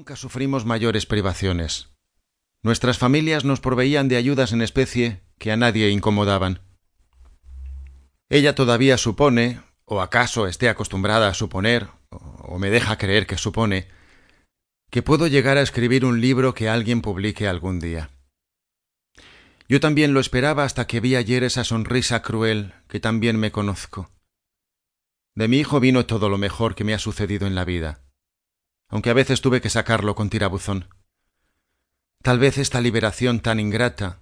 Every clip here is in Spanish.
Nunca sufrimos mayores privaciones. Nuestras familias nos proveían de ayudas en especie que a nadie incomodaban. Ella todavía supone, o acaso esté acostumbrada a suponer, o me deja creer que supone, que puedo llegar a escribir un libro que alguien publique algún día. Yo también lo esperaba hasta que vi ayer esa sonrisa cruel que también me conozco. De mi hijo vino todo lo mejor que me ha sucedido en la vida, aunque a veces tuve que sacarlo con tirabuzón. Tal vez esta liberación tan ingrata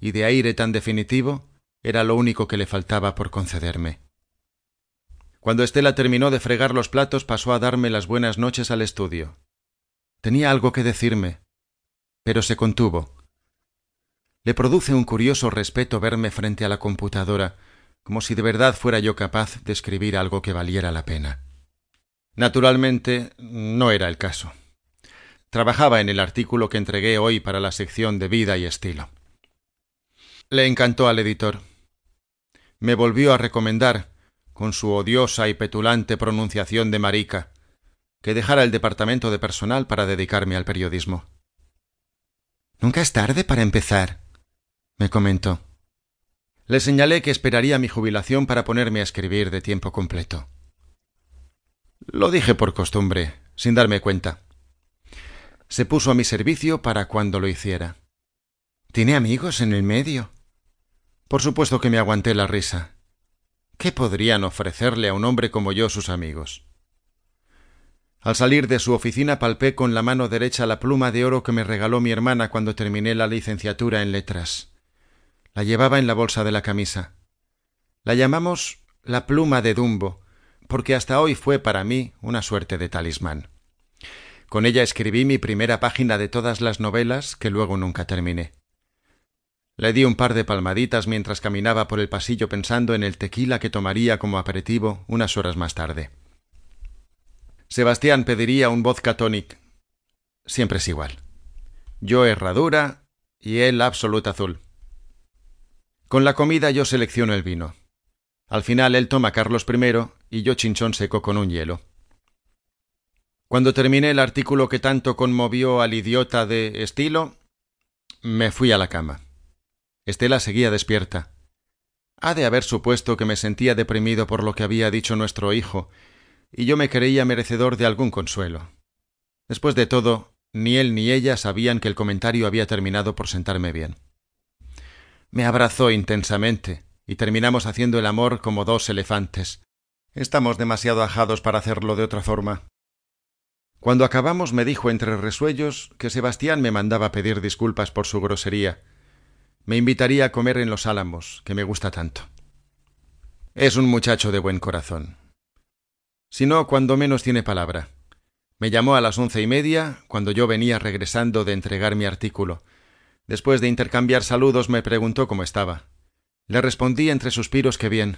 y de aire tan definitivo era lo único que le faltaba por concederme. Cuando Estela terminó de fregar los platos pasó a darme las buenas noches al estudio. Tenía algo que decirme, pero se contuvo. Le produce un curioso respeto verme frente a la computadora, como si de verdad fuera yo capaz de escribir algo que valiera la pena. Naturalmente, no era el caso. Trabajaba en el artículo que entregué hoy para la sección de vida y estilo. Le encantó al editor. Me volvió a recomendar, con su odiosa y petulante pronunciación de marica, que dejara el departamento de personal para dedicarme al periodismo. Nunca es tarde para empezar, me comentó. Le señalé que esperaría mi jubilación para ponerme a escribir de tiempo completo. Lo dije por costumbre, sin darme cuenta se puso a mi servicio para cuando lo hiciera. ¿Tiene amigos en el medio? Por supuesto que me aguanté la risa. ¿Qué podrían ofrecerle a un hombre como yo sus amigos? Al salir de su oficina palpé con la mano derecha la pluma de oro que me regaló mi hermana cuando terminé la licenciatura en letras. La llevaba en la bolsa de la camisa. La llamamos la pluma de Dumbo, porque hasta hoy fue para mí una suerte de talismán. Con ella escribí mi primera página de todas las novelas que luego nunca terminé. Le di un par de palmaditas mientras caminaba por el pasillo pensando en el tequila que tomaría como aperitivo unas horas más tarde. Sebastián pediría un vodka tonic. Siempre es igual. Yo herradura y él absoluta azul. Con la comida yo selecciono el vino. Al final él toma Carlos I y yo chinchón seco con un hielo. Cuando terminé el artículo que tanto conmovió al idiota de estilo, me fui a la cama. Estela seguía despierta. Ha de haber supuesto que me sentía deprimido por lo que había dicho nuestro hijo, y yo me creía merecedor de algún consuelo. Después de todo, ni él ni ella sabían que el comentario había terminado por sentarme bien. Me abrazó intensamente, y terminamos haciendo el amor como dos elefantes. Estamos demasiado ajados para hacerlo de otra forma. Cuando acabamos me dijo entre resuellos que Sebastián me mandaba pedir disculpas por su grosería. Me invitaría a comer en los Álamos, que me gusta tanto. Es un muchacho de buen corazón. Si no, cuando menos tiene palabra. Me llamó a las once y media, cuando yo venía regresando de entregar mi artículo. Después de intercambiar saludos me preguntó cómo estaba. Le respondí entre suspiros que bien.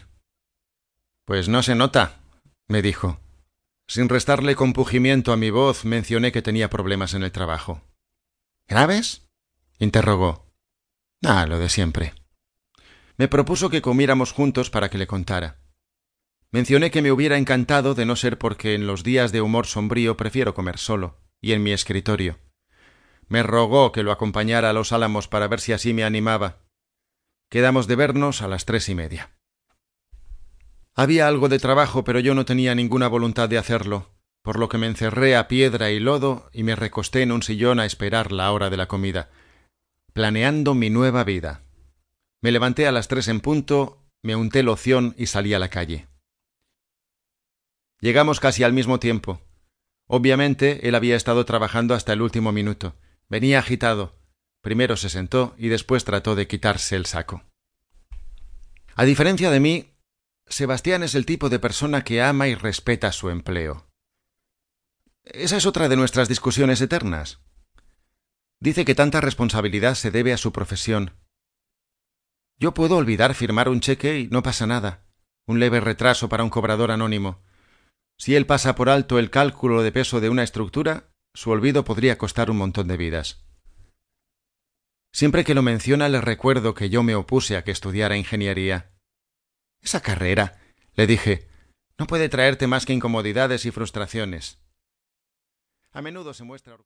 Pues no se nota, me dijo. Sin restarle compugimiento a mi voz, mencioné que tenía problemas en el trabajo. ¿Graves? interrogó. Ah, lo de siempre. Me propuso que comiéramos juntos para que le contara. Mencioné que me hubiera encantado de no ser porque en los días de humor sombrío prefiero comer solo, y en mi escritorio. Me rogó que lo acompañara a los álamos para ver si así me animaba. Quedamos de vernos a las tres y media. Había algo de trabajo, pero yo no tenía ninguna voluntad de hacerlo, por lo que me encerré a piedra y lodo y me recosté en un sillón a esperar la hora de la comida, planeando mi nueva vida. Me levanté a las tres en punto, me unté loción y salí a la calle. Llegamos casi al mismo tiempo. Obviamente él había estado trabajando hasta el último minuto. Venía agitado. Primero se sentó y después trató de quitarse el saco. A diferencia de mí, Sebastián es el tipo de persona que ama y respeta su empleo. Esa es otra de nuestras discusiones eternas. Dice que tanta responsabilidad se debe a su profesión. Yo puedo olvidar firmar un cheque y no pasa nada. Un leve retraso para un cobrador anónimo. Si él pasa por alto el cálculo de peso de una estructura, su olvido podría costar un montón de vidas. Siempre que lo menciona le recuerdo que yo me opuse a que estudiara ingeniería. Esa carrera, le dije, no puede traerte más que incomodidades y frustraciones. A menudo se muestra